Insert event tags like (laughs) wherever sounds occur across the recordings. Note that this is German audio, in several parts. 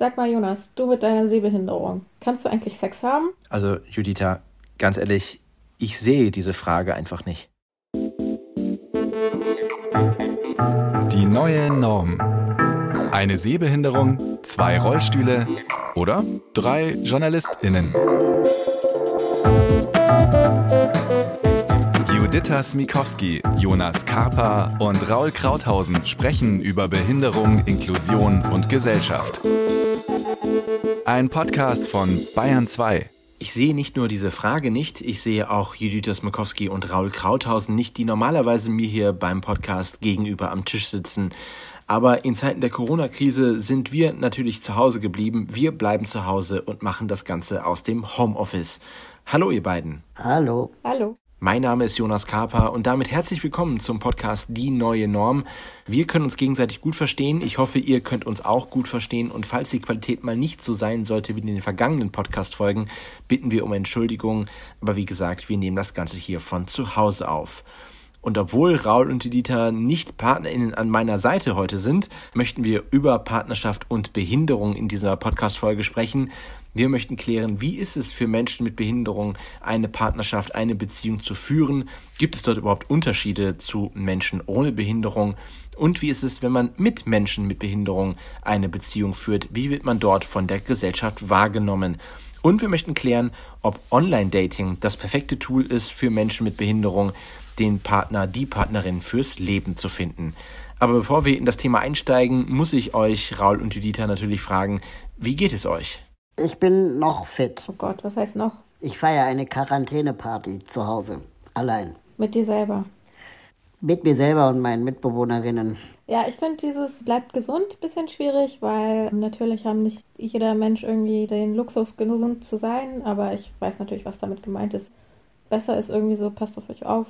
Sag mal, Jonas, du mit deiner Sehbehinderung, kannst du eigentlich Sex haben? Also, Juditha, ganz ehrlich, ich sehe diese Frage einfach nicht. Die neue Norm. Eine Sehbehinderung, zwei Rollstühle oder drei JournalistInnen. Juditha Smikowski, Jonas Karpa und Raul Krauthausen sprechen über Behinderung, Inklusion und Gesellschaft. Ein Podcast von Bayern 2. Ich sehe nicht nur diese Frage nicht, ich sehe auch Judith Smokowski und Raul Krauthausen nicht, die normalerweise mir hier beim Podcast gegenüber am Tisch sitzen. Aber in Zeiten der Corona-Krise sind wir natürlich zu Hause geblieben. Wir bleiben zu Hause und machen das Ganze aus dem Homeoffice. Hallo ihr beiden. Hallo. Hallo. Mein Name ist Jonas Kaper und damit herzlich willkommen zum Podcast Die neue Norm. Wir können uns gegenseitig gut verstehen. Ich hoffe, ihr könnt uns auch gut verstehen. Und falls die Qualität mal nicht so sein sollte wie in den vergangenen Podcast-Folgen, bitten wir um Entschuldigung. Aber wie gesagt, wir nehmen das Ganze hier von zu Hause auf. Und obwohl Raul und Dieter nicht PartnerInnen an meiner Seite heute sind, möchten wir über Partnerschaft und Behinderung in dieser Podcast-Folge sprechen. Wir möchten klären, wie ist es für Menschen mit Behinderung, eine Partnerschaft, eine Beziehung zu führen? Gibt es dort überhaupt Unterschiede zu Menschen ohne Behinderung? Und wie ist es, wenn man mit Menschen mit Behinderung eine Beziehung führt? Wie wird man dort von der Gesellschaft wahrgenommen? Und wir möchten klären, ob Online-Dating das perfekte Tool ist für Menschen mit Behinderung, den Partner, die Partnerin fürs Leben zu finden. Aber bevor wir in das Thema einsteigen, muss ich euch, Raul und Juditha, natürlich fragen, wie geht es euch? Ich bin noch fit. Oh Gott, was heißt noch? Ich feiere eine Quarantäneparty zu Hause. Allein. Mit dir selber. Mit mir selber und meinen Mitbewohnerinnen. Ja, ich finde dieses bleibt gesund ein bisschen schwierig, weil natürlich haben nicht jeder Mensch irgendwie den Luxus, gesund zu sein, aber ich weiß natürlich, was damit gemeint ist. Besser ist irgendwie so, passt auf euch auf,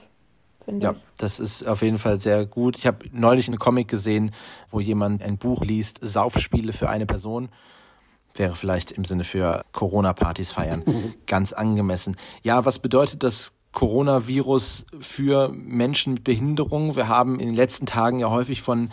finde Ja, ich. das ist auf jeden Fall sehr gut. Ich habe neulich einen Comic gesehen, wo jemand ein Buch liest, Saufspiele für eine Person. Wäre vielleicht im Sinne für Corona-Partys feiern (laughs) ganz angemessen. Ja, was bedeutet das Coronavirus für Menschen mit Behinderung? Wir haben in den letzten Tagen ja häufig von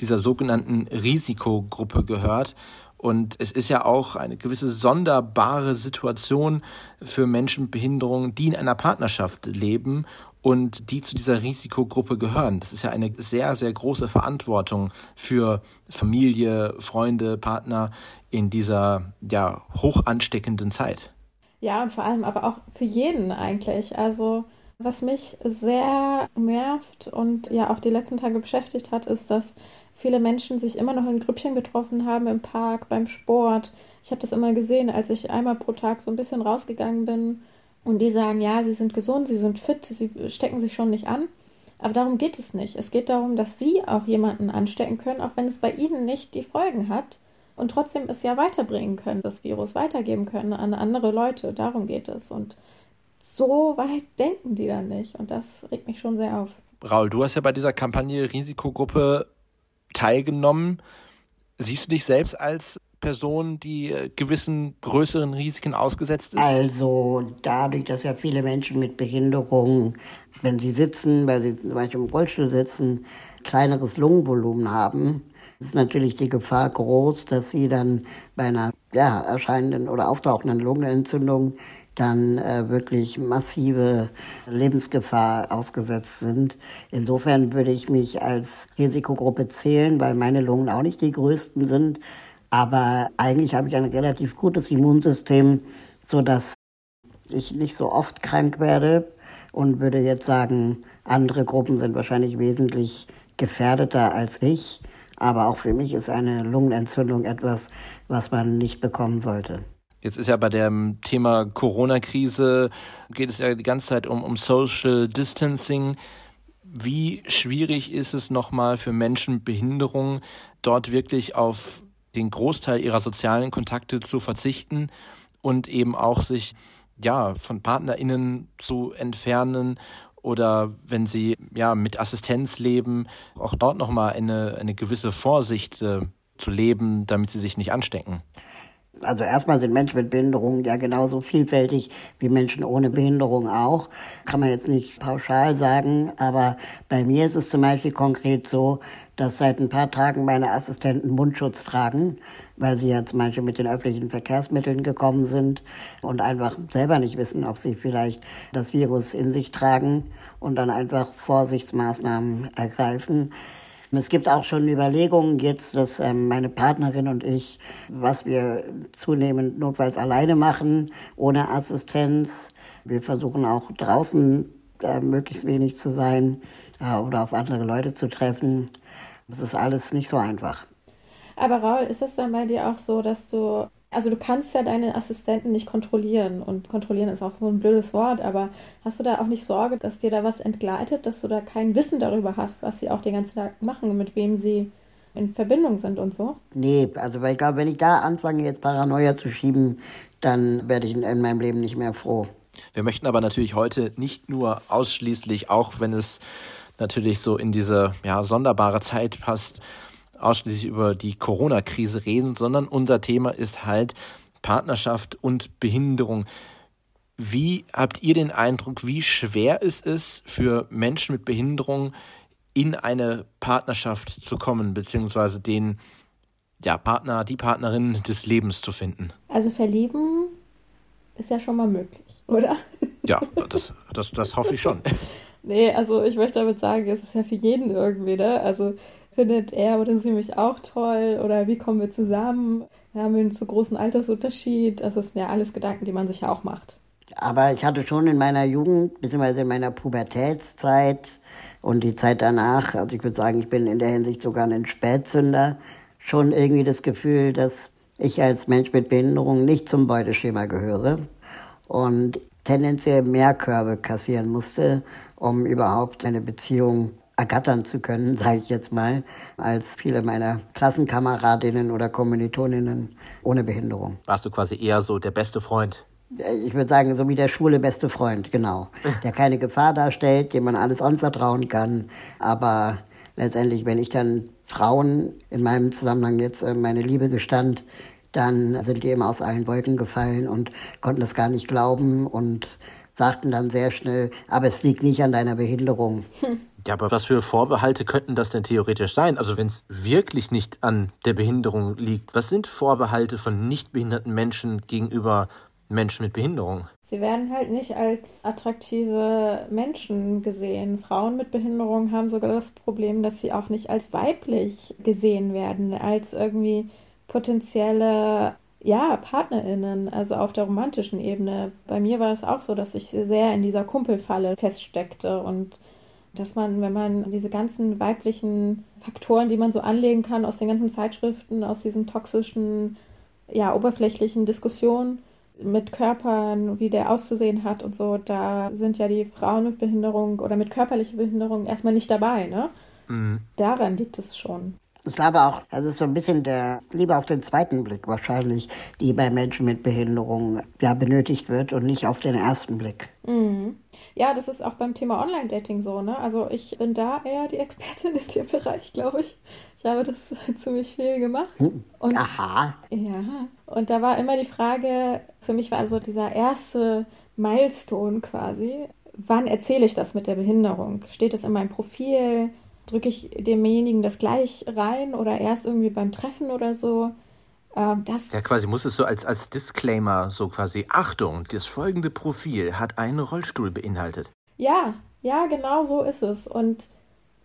dieser sogenannten Risikogruppe gehört. Und es ist ja auch eine gewisse sonderbare Situation für Menschen mit Behinderung, die in einer Partnerschaft leben und die zu dieser Risikogruppe gehören. Das ist ja eine sehr, sehr große Verantwortung für Familie, Freunde, Partner in dieser ja hoch ansteckenden Zeit. Ja, und vor allem aber auch für jeden eigentlich. Also, was mich sehr nervt und ja auch die letzten Tage beschäftigt hat, ist, dass viele Menschen sich immer noch in Grüppchen getroffen haben im Park, beim Sport. Ich habe das immer gesehen, als ich einmal pro Tag so ein bisschen rausgegangen bin und die sagen, ja, sie sind gesund, sie sind fit, sie stecken sich schon nicht an. Aber darum geht es nicht. Es geht darum, dass sie auch jemanden anstecken können, auch wenn es bei ihnen nicht die Folgen hat und trotzdem es ja weiterbringen können, das Virus weitergeben können an andere Leute. Darum geht es. Und so weit denken die dann nicht. Und das regt mich schon sehr auf. Raul, du hast ja bei dieser Kampagne Risikogruppe teilgenommen. Siehst du dich selbst als Person, die äh, gewissen größeren Risiken ausgesetzt ist? Also dadurch, dass ja viele Menschen mit Behinderung, wenn sie sitzen, weil sie zum Beispiel im Rollstuhl sitzen, kleineres Lungenvolumen haben, ist natürlich die Gefahr groß, dass sie dann bei einer ja, erscheinenden oder auftauchenden Lungenentzündung dann äh, wirklich massive Lebensgefahr ausgesetzt sind. Insofern würde ich mich als Risikogruppe zählen, weil meine Lungen auch nicht die größten sind. Aber eigentlich habe ich ein relativ gutes Immunsystem, so dass ich nicht so oft krank werde und würde jetzt sagen, andere Gruppen sind wahrscheinlich wesentlich gefährdeter als ich. Aber auch für mich ist eine Lungenentzündung etwas, was man nicht bekommen sollte. Jetzt ist ja bei dem Thema Corona-Krise, geht es ja die ganze Zeit um, um Social Distancing. Wie schwierig ist es nochmal für Menschen mit Behinderung, dort wirklich auf den Großteil ihrer sozialen Kontakte zu verzichten und eben auch sich ja von PartnerInnen zu entfernen oder wenn sie ja mit Assistenz leben, auch dort nochmal eine, eine gewisse Vorsicht äh, zu leben, damit sie sich nicht anstecken. Also erstmal sind Menschen mit Behinderung ja genauso vielfältig wie Menschen ohne Behinderung auch. Kann man jetzt nicht pauschal sagen, aber bei mir ist es zum Beispiel konkret so, dass seit ein paar Tagen meine Assistenten Mundschutz tragen, weil sie ja zum Beispiel mit den öffentlichen Verkehrsmitteln gekommen sind und einfach selber nicht wissen, ob sie vielleicht das Virus in sich tragen und dann einfach Vorsichtsmaßnahmen ergreifen. Es gibt auch schon Überlegungen jetzt, dass ähm, meine Partnerin und ich, was wir zunehmend notfalls alleine machen, ohne Assistenz. Wir versuchen auch draußen äh, möglichst wenig zu sein äh, oder auf andere Leute zu treffen. Das ist alles nicht so einfach. Aber Raul, ist es dann bei dir auch so, dass du also du kannst ja deine Assistenten nicht kontrollieren und kontrollieren ist auch so ein blödes Wort, aber hast du da auch nicht Sorge, dass dir da was entgleitet, dass du da kein Wissen darüber hast, was sie auch den ganzen Tag machen, mit wem sie in Verbindung sind und so? Nee, also weil ich glaube, wenn ich da anfange, jetzt Paranoia zu schieben, dann werde ich in meinem Leben nicht mehr froh. Wir möchten aber natürlich heute nicht nur ausschließlich, auch wenn es natürlich so in diese ja, sonderbare Zeit passt, ausschließlich über die Corona-Krise reden, sondern unser Thema ist halt Partnerschaft und Behinderung. Wie habt ihr den Eindruck, wie schwer es ist für Menschen mit Behinderung in eine Partnerschaft zu kommen, beziehungsweise den ja, Partner, die Partnerin des Lebens zu finden? Also verlieben ist ja schon mal möglich, oder? Ja, das, das, das hoffe ich schon. (laughs) nee, also ich möchte damit sagen, es ist ja für jeden irgendwie, ne? Also findet er oder sie mich auch toll oder wie kommen wir zusammen? Wir haben einen zu großen Altersunterschied. Das sind ja alles Gedanken, die man sich ja auch macht. Aber ich hatte schon in meiner Jugend, beziehungsweise in meiner Pubertätszeit und die Zeit danach, also ich würde sagen, ich bin in der Hinsicht sogar ein Spätzünder, schon irgendwie das Gefühl, dass ich als Mensch mit Behinderung nicht zum Beuteschema gehöre und tendenziell mehr Körbe kassieren musste, um überhaupt eine Beziehung ergattern zu können, sage ich jetzt mal, als viele meiner Klassenkameradinnen oder Kommilitoninnen ohne Behinderung. Warst du quasi eher so der beste Freund? Ich würde sagen, so wie der schwule beste Freund, genau. (laughs) Der keine Gefahr darstellt, dem man alles anvertrauen kann. Aber letztendlich, wenn ich dann Frauen in meinem Zusammenhang jetzt äh, meine Liebe gestand, dann sind die immer aus allen Wolken gefallen und konnten das gar nicht glauben und sagten dann sehr schnell, aber es liegt nicht an deiner Behinderung. Hm. (laughs) Ja, aber was für Vorbehalte könnten das denn theoretisch sein? Also wenn es wirklich nicht an der Behinderung liegt, was sind Vorbehalte von nicht behinderten Menschen gegenüber Menschen mit Behinderung? Sie werden halt nicht als attraktive Menschen gesehen. Frauen mit Behinderung haben sogar das Problem, dass sie auch nicht als weiblich gesehen werden, als irgendwie potenzielle ja, PartnerInnen, also auf der romantischen Ebene. Bei mir war es auch so, dass ich sehr in dieser Kumpelfalle feststeckte und dass man, wenn man diese ganzen weiblichen Faktoren, die man so anlegen kann aus den ganzen Zeitschriften, aus diesen toxischen, ja, oberflächlichen Diskussionen mit Körpern, wie der auszusehen hat und so, da sind ja die Frauen mit Behinderung oder mit körperlicher Behinderung erstmal nicht dabei, ne? Mhm. Daran liegt es schon. Ich glaube auch, das ist so ein bisschen der Liebe auf den zweiten Blick wahrscheinlich, die bei Menschen mit Behinderung ja benötigt wird und nicht auf den ersten Blick. Mhm. Ja, das ist auch beim Thema Online-Dating so, ne? Also ich bin da eher die Expertin (laughs) in dem Bereich, glaube ich. Ich habe das (laughs) ziemlich viel gemacht. Hm. Und, Aha. Ja. Und da war immer die Frage, für mich war also dieser erste Milestone quasi, wann erzähle ich das mit der Behinderung? Steht es in meinem Profil? Drücke ich demjenigen das gleich rein oder erst irgendwie beim Treffen oder so? Ähm, das ja, quasi muss es so als, als Disclaimer so quasi, Achtung, das folgende Profil hat einen Rollstuhl beinhaltet. Ja, ja, genau so ist es. Und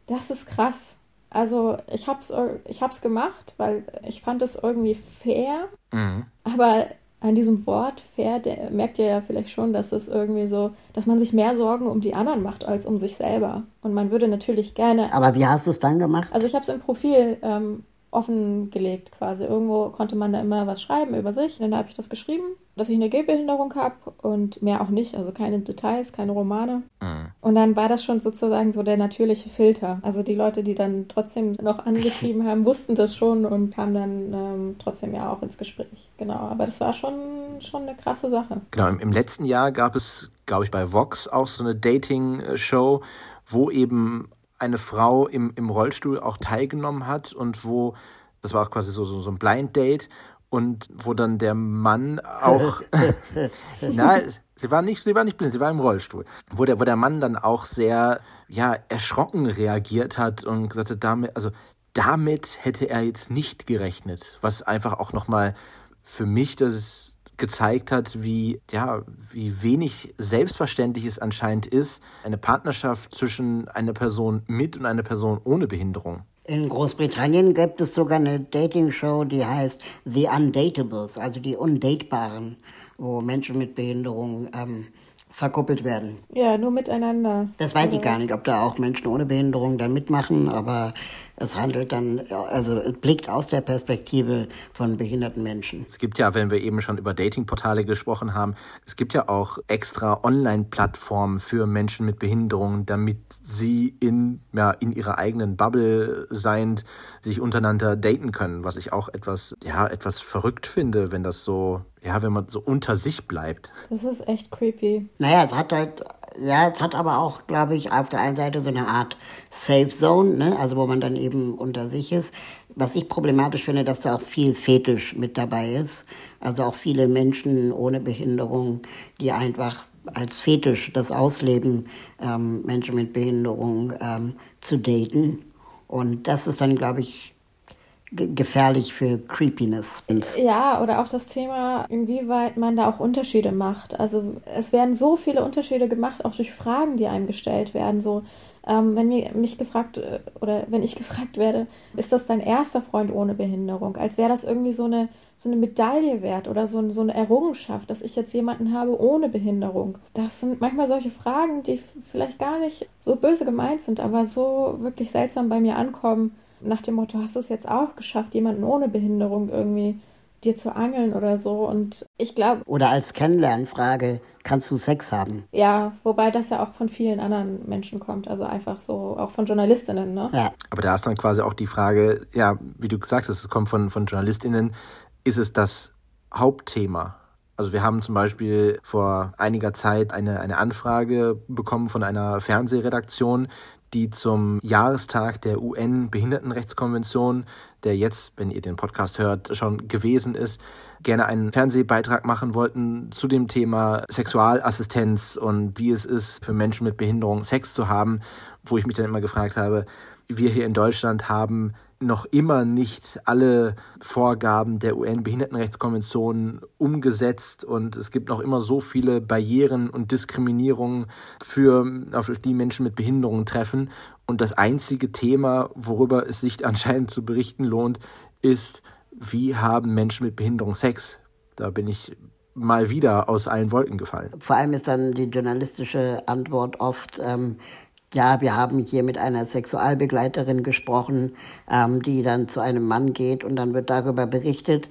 das ist krass. Also ich hab's, ich hab's gemacht, weil ich fand es irgendwie fair. Mhm. Aber an diesem Wort fair der, merkt ihr ja vielleicht schon, dass es irgendwie so, dass man sich mehr Sorgen um die anderen macht als um sich selber. Und man würde natürlich gerne. Aber wie hast du es dann gemacht? Also ich habe es im Profil ähm, offengelegt quasi. Irgendwo konnte man da immer was schreiben über sich. Und dann habe ich das geschrieben, dass ich eine Gehbehinderung habe und mehr auch nicht. Also keine Details, keine Romane. Mhm. Und dann war das schon sozusagen so der natürliche Filter. Also die Leute, die dann trotzdem noch angeschrieben (laughs) haben, wussten das schon und kamen dann ähm, trotzdem ja auch ins Gespräch. Genau, aber das war schon, schon eine krasse Sache. Genau, im, im letzten Jahr gab es, glaube ich, bei Vox auch so eine Dating-Show, wo eben eine Frau im, im Rollstuhl auch teilgenommen hat und wo, das war auch quasi so, so, so ein Blind Date, und wo dann der Mann auch, (laughs) na, sie war nicht, sie war nicht blind, sie war im Rollstuhl, wo der, wo der Mann dann auch sehr, ja, erschrocken reagiert hat und gesagt hat, damit, also damit hätte er jetzt nicht gerechnet, was einfach auch nochmal für mich das gezeigt hat, wie, ja, wie wenig selbstverständlich es anscheinend ist, eine Partnerschaft zwischen einer Person mit und einer Person ohne Behinderung. In Großbritannien gibt es sogar eine Dating-Show, die heißt The Undatables, also die Undatebaren, wo Menschen mit Behinderung ähm, verkuppelt werden. Ja, nur miteinander. Das weiß also, ich gar nicht, ob da auch Menschen ohne Behinderung da mitmachen, aber es handelt dann, also es blickt aus der Perspektive von behinderten Menschen. Es gibt ja, wenn wir eben schon über Datingportale gesprochen haben, es gibt ja auch extra Online-Plattformen für Menschen mit Behinderungen, damit sie in, ja, in ihrer eigenen Bubble seiend sich untereinander daten können, was ich auch etwas, ja, etwas verrückt finde, wenn das so, ja, wenn man so unter sich bleibt. Das ist echt creepy. Naja, es hat halt ja, es hat aber auch, glaube ich, auf der einen Seite so eine Art Safe Zone, ne? also wo man dann eben unter sich ist. Was ich problematisch finde, dass da auch viel Fetisch mit dabei ist. Also auch viele Menschen ohne Behinderung, die einfach als Fetisch das ausleben, ähm, Menschen mit Behinderung ähm, zu daten. Und das ist dann, glaube ich, gefährlich für Creepiness. Ja, oder auch das Thema, inwieweit man da auch Unterschiede macht. Also es werden so viele Unterschiede gemacht, auch durch Fragen, die einem gestellt werden. So, ähm, wenn mir, mich gefragt äh, oder wenn ich (laughs) gefragt werde, ist das dein erster Freund ohne Behinderung? Als wäre das irgendwie so eine, so eine Medaille wert oder so, so eine Errungenschaft, dass ich jetzt jemanden habe ohne Behinderung. Das sind manchmal solche Fragen, die vielleicht gar nicht so böse gemeint sind, aber so wirklich seltsam bei mir ankommen nach dem Motto, hast du es jetzt auch geschafft, jemanden ohne Behinderung irgendwie dir zu angeln oder so. Und ich glaube. Oder als Kennenlernfrage, kannst du Sex haben? Ja, wobei das ja auch von vielen anderen Menschen kommt, also einfach so, auch von Journalistinnen, ne? Ja. Aber da ist dann quasi auch die Frage, ja, wie du gesagt hast, es kommt von, von JournalistInnen, ist es das Hauptthema? Also wir haben zum Beispiel vor einiger Zeit eine, eine Anfrage bekommen von einer Fernsehredaktion, die zum Jahrestag der UN-Behindertenrechtskonvention, der jetzt, wenn ihr den Podcast hört, schon gewesen ist, gerne einen Fernsehbeitrag machen wollten zu dem Thema Sexualassistenz und wie es ist, für Menschen mit Behinderung Sex zu haben, wo ich mich dann immer gefragt habe, wir hier in Deutschland haben noch immer nicht alle Vorgaben der UN-Behindertenrechtskonvention umgesetzt und es gibt noch immer so viele Barrieren und Diskriminierungen für, auf die Menschen mit Behinderungen treffen. Und das einzige Thema, worüber es sich (laughs) anscheinend zu berichten lohnt, ist, wie haben Menschen mit Behinderung Sex? Da bin ich mal wieder aus allen Wolken gefallen. Vor allem ist dann die journalistische Antwort oft, ähm, ja, wir haben hier mit einer Sexualbegleiterin gesprochen, ähm, die dann zu einem Mann geht und dann wird darüber berichtet.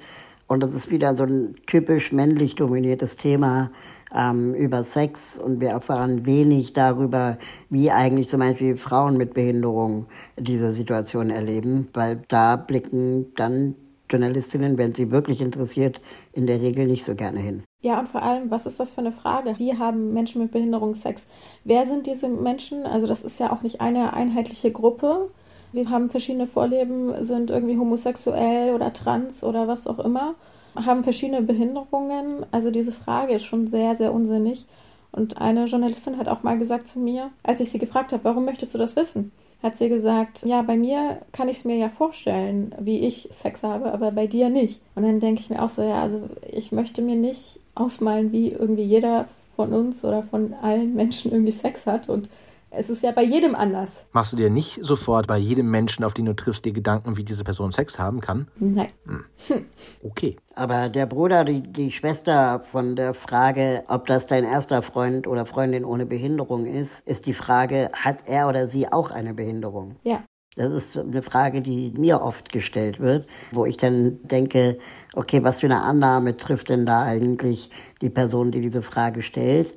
Und das ist wieder so ein typisch männlich dominiertes Thema ähm, über Sex und wir erfahren wenig darüber, wie eigentlich zum Beispiel Frauen mit Behinderung diese Situation erleben, weil da blicken dann Journalistinnen, wenn sie wirklich interessiert, in der Regel nicht so gerne hin. Ja, und vor allem, was ist das für eine Frage? Wie haben Menschen mit Behinderung Sex? Wer sind diese Menschen? Also das ist ja auch nicht eine einheitliche Gruppe. Wir haben verschiedene Vorleben, sind irgendwie homosexuell oder trans oder was auch immer, haben verschiedene Behinderungen. Also diese Frage ist schon sehr, sehr unsinnig. Und eine Journalistin hat auch mal gesagt zu mir, als ich sie gefragt habe, warum möchtest du das wissen? hat sie gesagt, ja, bei mir kann ich es mir ja vorstellen, wie ich Sex habe, aber bei dir nicht. Und dann denke ich mir auch so, ja, also ich möchte mir nicht ausmalen, wie irgendwie jeder von uns oder von allen Menschen irgendwie Sex hat und es ist ja bei jedem anders. Machst du dir nicht sofort bei jedem Menschen, auf den du triffst, dir Gedanken, wie diese Person Sex haben kann? Nein. Hm. (laughs) Okay. Aber der Bruder, die, die Schwester von der Frage, ob das dein erster Freund oder Freundin ohne Behinderung ist, ist die Frage, hat er oder sie auch eine Behinderung? Ja. Das ist eine Frage, die mir oft gestellt wird, wo ich dann denke, okay, was für eine Annahme trifft denn da eigentlich die Person, die diese Frage stellt?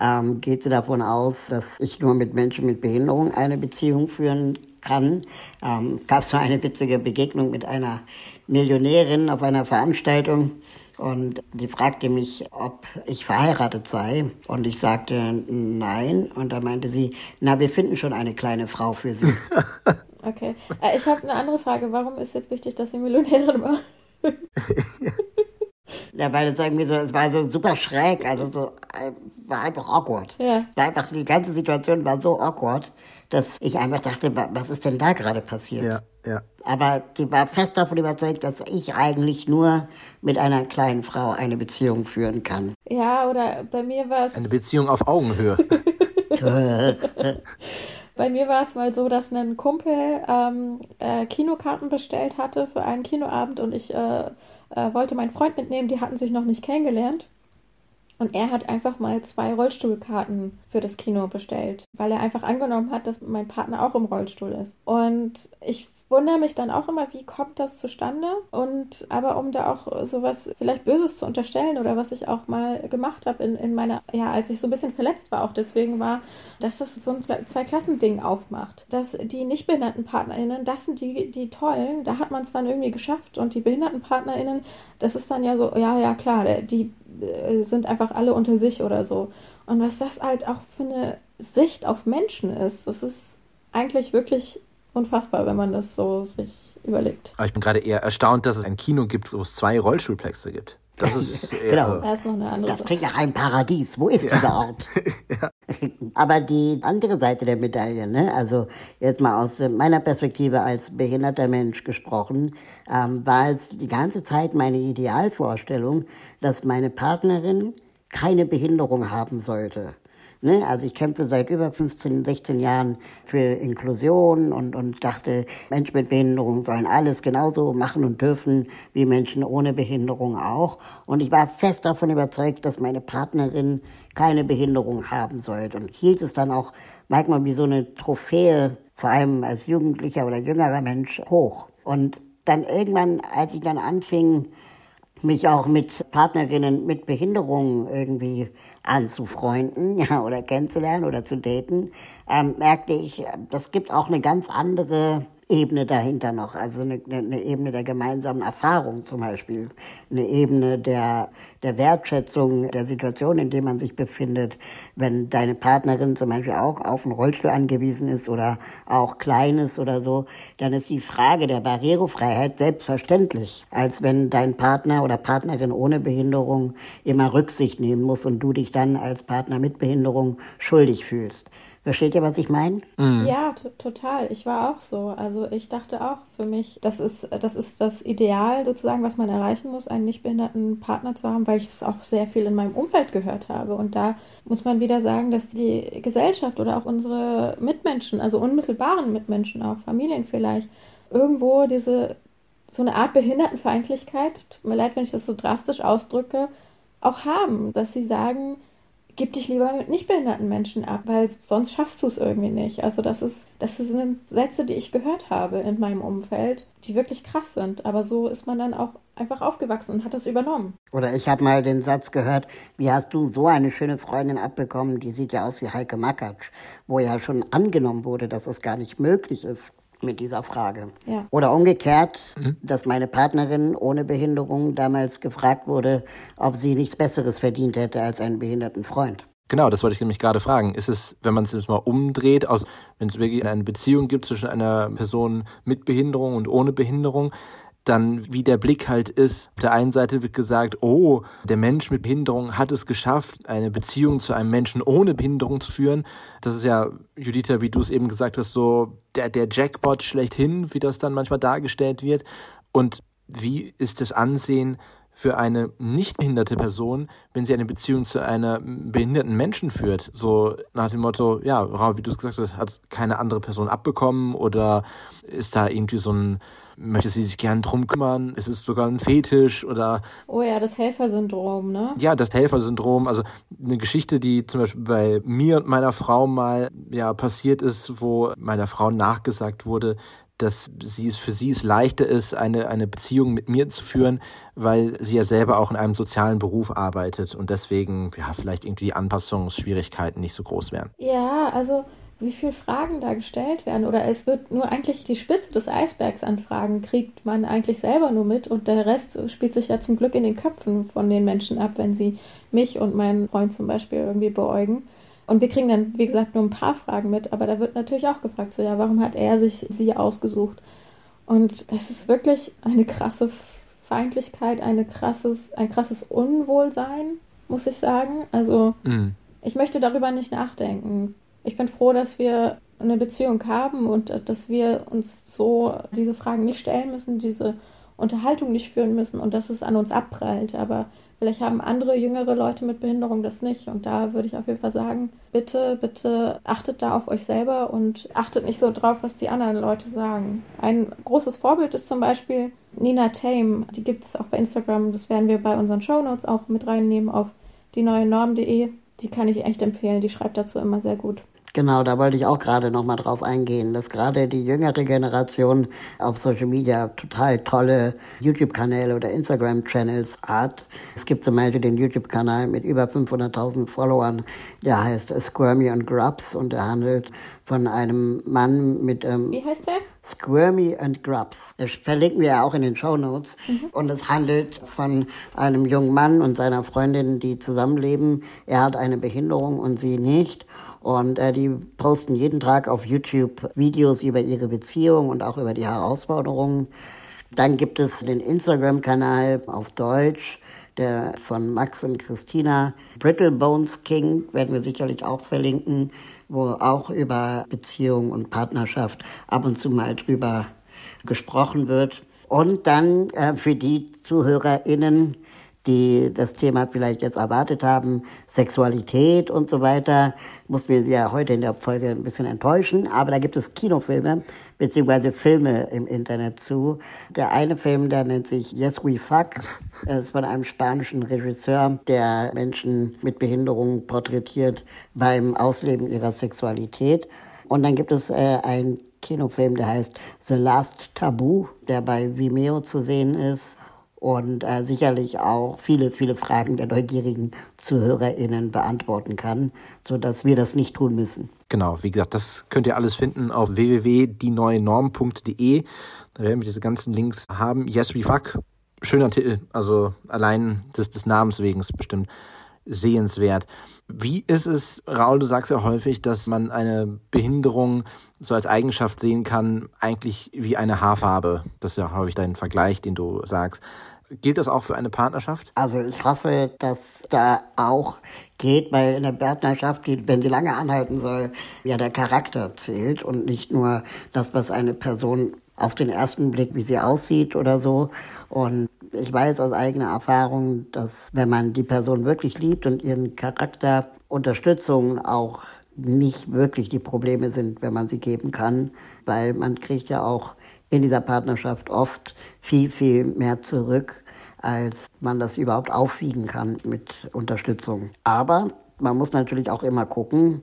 ähm, geht sie davon aus, dass ich nur mit Menschen mit Behinderung eine Beziehung führen kann. Ähm, Gab es eine witzige Begegnung mit einer Millionärin auf einer Veranstaltung und sie fragte mich, ob ich verheiratet sei. Und ich sagte nein. Und da meinte sie, na, wir finden schon eine kleine Frau für Sie. (laughs) okay. Äh, ich habe eine andere Frage. Warum ist jetzt wichtig, dass sie Millionärin war? (laughs) Ja, weil es irgendwie so, es war so super schräg, also so, äh, war einfach awkward. Ja. War einfach, die ganze Situation war so awkward, dass ich einfach dachte, was ist denn da gerade passiert? Ja, ja. Aber die war fest davon überzeugt, dass ich eigentlich nur mit einer kleinen Frau eine Beziehung führen kann. Ja, oder bei mir war es. Eine Beziehung auf Augenhöhe. (laughs) (laughs) Bei mir war es mal so, dass ein Kumpel ähm, äh, Kinokarten bestellt hatte für einen Kinoabend und ich äh, äh, wollte meinen Freund mitnehmen, die hatten sich noch nicht kennengelernt. Und er hat einfach mal zwei Rollstuhlkarten für das Kino bestellt, weil er einfach angenommen hat, dass mein Partner auch im Rollstuhl ist. Und ich wundere mich dann auch immer, wie kommt das zustande? Und aber um da auch sowas vielleicht Böses zu unterstellen oder was ich auch mal gemacht habe in, in meiner, ja, als ich so ein bisschen verletzt war, auch deswegen war, dass das so ein Zwei-Klassen-Ding aufmacht. Dass die nicht behinderten PartnerInnen, das sind die, die tollen, da hat man es dann irgendwie geschafft. Und die behinderten PartnerInnen, das ist dann ja so, ja, ja, klar, die äh, sind einfach alle unter sich oder so. Und was das halt auch für eine Sicht auf Menschen ist, das ist eigentlich wirklich unfassbar, wenn man das so sich überlegt. Aber ich bin gerade eher erstaunt, dass es ein Kino gibt, wo es zwei Rollstuhlplätze gibt. Das ist (laughs) genau. Das, ist noch eine andere das klingt nach einem Paradies. Wo ist ja. dieser Ort? (laughs) ja. (laughs) Aber die andere Seite der Medaille, ne? also jetzt mal aus meiner Perspektive als behinderter Mensch gesprochen, ähm, war es die ganze Zeit meine Idealvorstellung, dass meine Partnerin keine Behinderung haben sollte. Ne? Also ich kämpfe seit über 15, 16 Jahren für Inklusion und, und dachte, Menschen mit Behinderung sollen alles genauso machen und dürfen wie Menschen ohne Behinderung auch. Und ich war fest davon überzeugt, dass meine Partnerin keine Behinderung haben sollte und hielt es dann auch manchmal wie so eine Trophäe, vor allem als Jugendlicher oder jüngerer Mensch, hoch. Und dann irgendwann, als ich dann anfing, mich auch mit Partnerinnen mit Behinderungen irgendwie anzufreunden (laughs) ja, oder kennenzulernen oder zu daten, ähm, merkte ich, das gibt auch eine ganz andere Ebene dahinter noch, also eine, eine, Ebene der gemeinsamen Erfahrung zum Beispiel, eine Ebene der, der Wertschätzung der Situation, in der man sich befindet, wenn deine Partnerin zum Beispiel auch auf einen Rollstuhl angewiesen ist oder auch klein ist oder so, dann ist die Frage der Barrierefreiheit selbstverständlich, als wenn dein Partner oder Partnerin ohne Behinderung immer Rücksicht nehmen muss und du dich dann als Partner mit Behinderung schuldig fühlst. Versteht ihr, was ich meine? Mhm. Ja, total. Ich war auch so. Also ich dachte auch für mich, das ist, das ist das Ideal sozusagen, was man erreichen muss, einen nicht behinderten Partner zu haben, weil ich es auch sehr viel in meinem Umfeld gehört habe. Und da muss man wieder sagen, dass die Gesellschaft oder auch unsere Mitmenschen, also unmittelbaren Mitmenschen, auch Familien vielleicht, irgendwo diese so eine Art Behindertenfeindlichkeit, tut mir leid, wenn ich das so drastisch ausdrücke, auch haben, dass sie sagen, gib dich lieber mit nicht behinderten Menschen ab, weil sonst schaffst du es irgendwie nicht. Also das ist, das sind Sätze, die ich gehört habe in meinem Umfeld, die wirklich krass sind. Aber so ist man dann auch einfach aufgewachsen und hat das übernommen. Oder ich habe mal den Satz gehört, wie hast du so eine schöne Freundin abbekommen, die sieht ja aus wie Heike Makatsch, wo ja schon angenommen wurde, dass es gar nicht möglich ist mit dieser Frage. Ja. Oder umgekehrt, mhm. dass meine Partnerin ohne Behinderung damals gefragt wurde, ob sie nichts Besseres verdient hätte als einen behinderten Freund. Genau, das wollte ich nämlich gerade fragen. Ist es, wenn man es jetzt mal umdreht, aus, wenn es wirklich eine Beziehung gibt zwischen einer Person mit Behinderung und ohne Behinderung, dann wie der Blick halt ist. Auf der einen Seite wird gesagt, oh, der Mensch mit Behinderung hat es geschafft, eine Beziehung zu einem Menschen ohne Behinderung zu führen. Das ist ja, Juditha, wie du es eben gesagt hast, so der, der Jackpot schlechthin, wie das dann manchmal dargestellt wird. Und wie ist das Ansehen für eine nicht behinderte Person, wenn sie eine Beziehung zu einer behinderten Menschen führt? So nach dem Motto, ja, wie du es gesagt hast, hat keine andere Person abbekommen oder ist da irgendwie so ein möchte sie sich gern drum kümmern? Ist es sogar ein Fetisch oder? Oh ja, das Helfersyndrom, ne? Ja, das Helfersyndrom. Also eine Geschichte, die zum Beispiel bei mir und meiner Frau mal ja passiert ist, wo meiner Frau nachgesagt wurde, dass sie es für sie es leichter ist, eine, eine Beziehung mit mir zu führen, weil sie ja selber auch in einem sozialen Beruf arbeitet und deswegen ja vielleicht irgendwie Anpassungsschwierigkeiten nicht so groß wären. Ja, also wie viele Fragen da gestellt werden. Oder es wird nur eigentlich die Spitze des Eisbergs an Fragen, kriegt man eigentlich selber nur mit und der Rest spielt sich ja zum Glück in den Köpfen von den Menschen ab, wenn sie mich und meinen Freund zum Beispiel irgendwie beäugen. Und wir kriegen dann, wie gesagt, nur ein paar Fragen mit, aber da wird natürlich auch gefragt, so ja, warum hat er sich sie ausgesucht? Und es ist wirklich eine krasse Feindlichkeit eine krasses, ein krasses Unwohlsein, muss ich sagen. Also mhm. ich möchte darüber nicht nachdenken. Ich bin froh, dass wir eine Beziehung haben und dass wir uns so diese Fragen nicht stellen müssen, diese Unterhaltung nicht führen müssen und dass es an uns abprallt. Aber vielleicht haben andere jüngere Leute mit Behinderung das nicht. Und da würde ich auf jeden Fall sagen, bitte, bitte achtet da auf euch selber und achtet nicht so drauf, was die anderen Leute sagen. Ein großes Vorbild ist zum Beispiel Nina Tame. Die gibt es auch bei Instagram. Das werden wir bei unseren Shownotes auch mit reinnehmen auf die neue Norm.de. Die kann ich echt empfehlen. Die schreibt dazu immer sehr gut. Genau, da wollte ich auch gerade noch mal drauf eingehen, dass gerade die jüngere Generation auf Social Media total tolle YouTube-Kanäle oder Instagram-Channels hat. Es gibt zum Beispiel den YouTube-Kanal mit über 500.000 Followern, der heißt Squirmy and Grubs und der handelt von einem Mann mit... Ähm, Wie heißt der? Squirmy and Grubs. Das verlinken wir ja auch in den Show Notes. Mhm. Und es handelt von einem jungen Mann und seiner Freundin, die zusammenleben. Er hat eine Behinderung und sie nicht. Und äh, die posten jeden Tag auf YouTube Videos über ihre Beziehung und auch über die Herausforderungen. Dann gibt es den Instagram-Kanal auf Deutsch, der von Max und Christina. Brittle Bones King werden wir sicherlich auch verlinken, wo auch über Beziehung und Partnerschaft ab und zu mal drüber gesprochen wird. Und dann äh, für die ZuhörerInnen, die das Thema vielleicht jetzt erwartet haben, Sexualität und so weiter, wir sie ja heute in der Folge ein bisschen enttäuschen. Aber da gibt es Kinofilme beziehungsweise Filme im Internet zu. Der eine Film, der nennt sich Yes We Fuck. Das ist von einem spanischen Regisseur, der Menschen mit Behinderungen porträtiert beim Ausleben ihrer Sexualität. Und dann gibt es äh, einen Kinofilm, der heißt The Last Taboo, der bei Vimeo zu sehen ist und äh, sicherlich auch viele, viele Fragen der neugierigen ZuhörerInnen beantworten kann, sodass wir das nicht tun müssen. Genau, wie gesagt, das könnt ihr alles finden auf www.dieneuenorm.de. Da werden wir diese ganzen Links haben. Yes, we fuck. Schöner Titel, also allein des, des Namens wegen ist bestimmt sehenswert. Wie ist es, Raul, du sagst ja häufig, dass man eine Behinderung so als Eigenschaft sehen kann, eigentlich wie eine Haarfarbe. Das ist ja häufig dein Vergleich, den du sagst. Gilt das auch für eine Partnerschaft? Also ich hoffe, dass da auch geht, weil in der Partnerschaft, wenn sie lange anhalten soll, ja der Charakter zählt und nicht nur das, was eine Person auf den ersten Blick, wie sie aussieht oder so. Und ich weiß aus eigener Erfahrung, dass wenn man die Person wirklich liebt und ihren Charakter Unterstützung auch nicht wirklich die Probleme sind, wenn man sie geben kann, weil man kriegt ja auch in dieser Partnerschaft oft viel, viel mehr zurück, als man das überhaupt aufwiegen kann mit Unterstützung. Aber man muss natürlich auch immer gucken,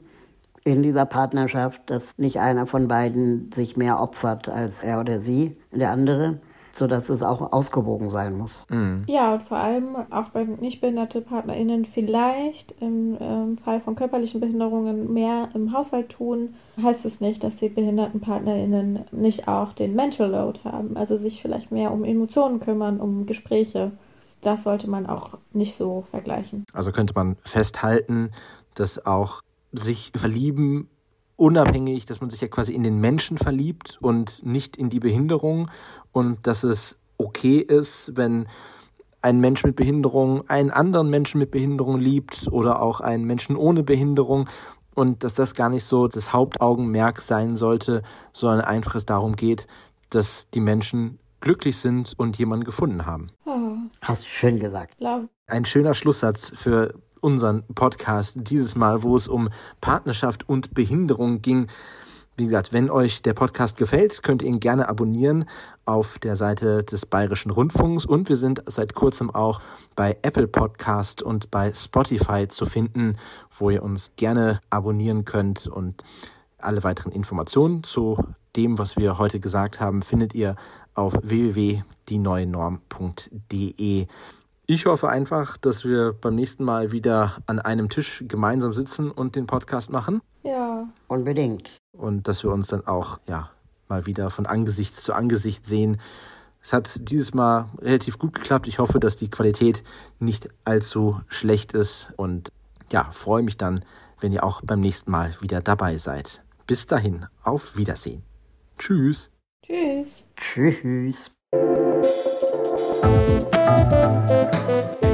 in dieser Partnerschaft, dass nicht einer von beiden sich mehr opfert als er oder sie, der andere, sodass es auch ausgewogen sein muss. Mhm. Ja, und vor allem, auch wenn nicht behinderte PartnerInnen vielleicht im ähm, Fall von körperlichen Behinderungen mehr im Haushalt tun, heißt es nicht, dass die behinderten PartnerInnen nicht auch den Mental Load haben, also sich vielleicht mehr um Emotionen kümmern, um Gespräche. Das sollte man auch nicht so vergleichen. Also könnte man festhalten, dass auch sich verlieben unabhängig, dass man sich ja quasi in den Menschen verliebt und nicht in die Behinderung und dass es okay ist, wenn ein Mensch mit Behinderung einen anderen Menschen mit Behinderung liebt oder auch einen Menschen ohne Behinderung und dass das gar nicht so das Hauptaugenmerk sein sollte, sondern einfach es darum geht, dass die Menschen glücklich sind und jemanden gefunden haben. Oh. Hast du schön gesagt. Ein schöner Schlusssatz für unseren Podcast dieses Mal, wo es um Partnerschaft und Behinderung ging. Wie gesagt, wenn euch der Podcast gefällt, könnt ihr ihn gerne abonnieren auf der Seite des Bayerischen Rundfunks und wir sind seit kurzem auch bei Apple Podcast und bei Spotify zu finden, wo ihr uns gerne abonnieren könnt und alle weiteren Informationen zu dem, was wir heute gesagt haben, findet ihr auf www.dieneuenorm.de. Ich hoffe einfach, dass wir beim nächsten Mal wieder an einem Tisch gemeinsam sitzen und den Podcast machen. Ja. Unbedingt. Und dass wir uns dann auch, ja, mal wieder von Angesicht zu Angesicht sehen. Es hat dieses Mal relativ gut geklappt. Ich hoffe, dass die Qualität nicht allzu schlecht ist und ja, freue mich dann, wenn ihr auch beim nächsten Mal wieder dabei seid. Bis dahin, auf Wiedersehen. Tschüss. Tschüss. Tschüss. Thank you.